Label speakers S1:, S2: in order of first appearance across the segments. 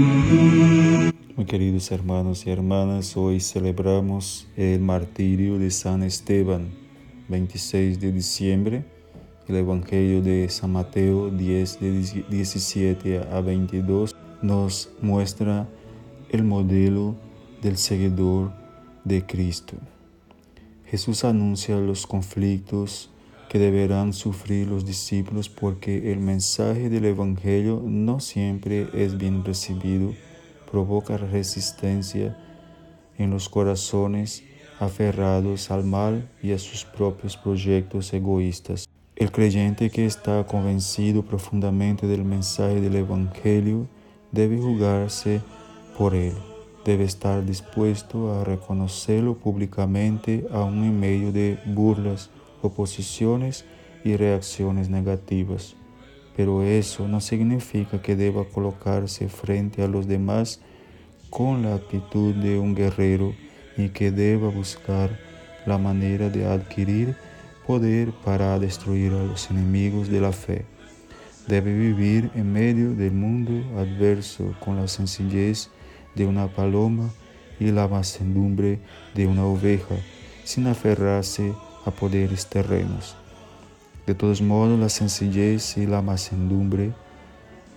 S1: Muy queridos hermanos y hermanas, hoy celebramos el martirio de San Esteban, 26 de diciembre. El Evangelio de San Mateo 10, de 17 a 22 nos muestra el modelo del seguidor de Cristo. Jesús anuncia los conflictos que deberán sufrir los discípulos porque el mensaje del Evangelio no siempre es bien recibido, provoca resistencia en los corazones aferrados al mal y a sus propios proyectos egoístas. El creyente que está convencido profundamente del mensaje del Evangelio debe jugarse por él, debe estar dispuesto a reconocerlo públicamente aún en medio de burlas, oposiciones y reacciones negativas. Pero eso no significa que deba colocarse frente a los demás con la actitud de un guerrero y que deba buscar la manera de adquirir poder para destruir a los enemigos de la fe. Debe vivir en medio del mundo adverso con la sencillez de una paloma y la mansedumbre de una oveja, sin aferrarse a poderes terrenos. De todos modos, la sencillez y la mansedumbre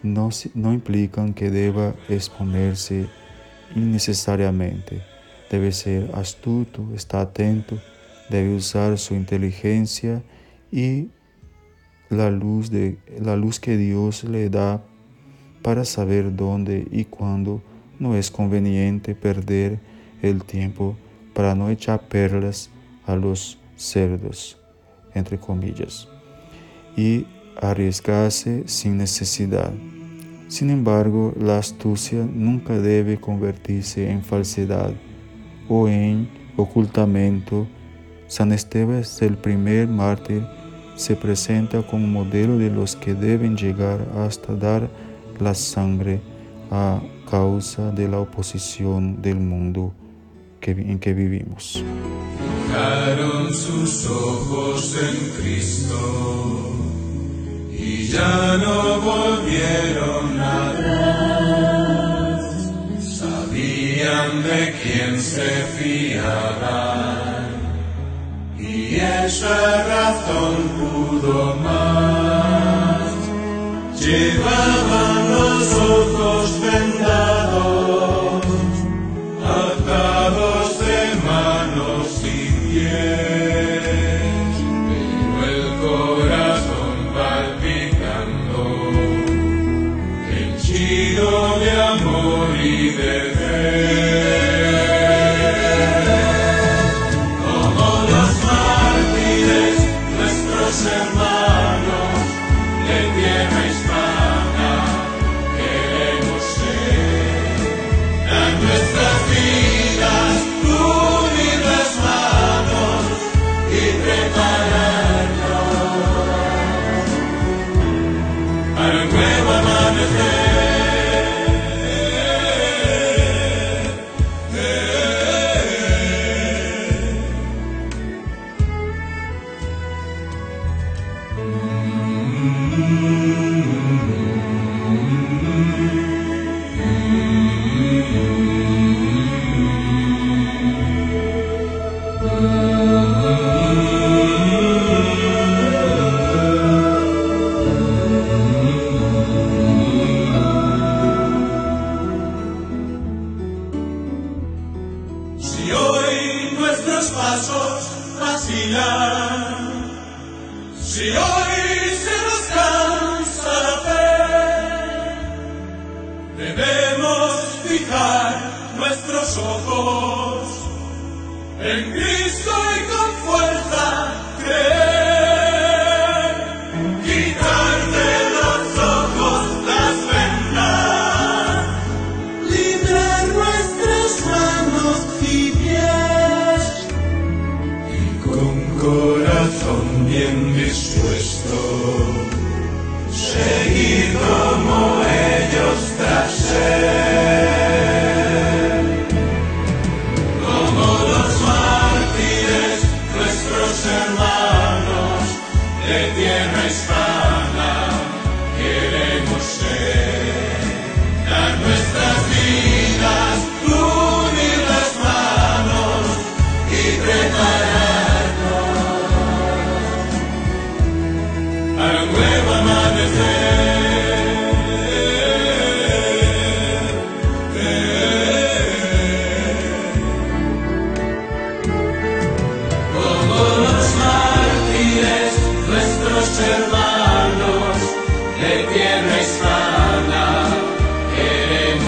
S1: no, no implican que deba exponerse innecesariamente. Debe ser astuto, está atento, debe usar su inteligencia y la luz, de, la luz que Dios le da para saber dónde y cuándo no es conveniente perder el tiempo para no echar perlas a los cerdos, entre comillas, y arriesgarse sin necesidad. Sin embargo, la astucia nunca debe convertirse en falsedad o en ocultamiento. San Esteban es el primer mártir, se presenta como modelo de los que deben llegar hasta dar la sangre a causa de la oposición del mundo en que vivimos.
S2: Sus ojos en Cristo y ya no volvieron atrás. Sabían de quién se fiaban y esa razón pudo más. Llevaban los ojos henchido de amor y de. Fijar nuestros ojos en Cristo. tierra hispana.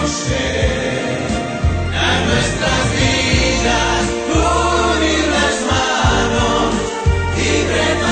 S2: A nuestras vidas, unir las manos y preparamos.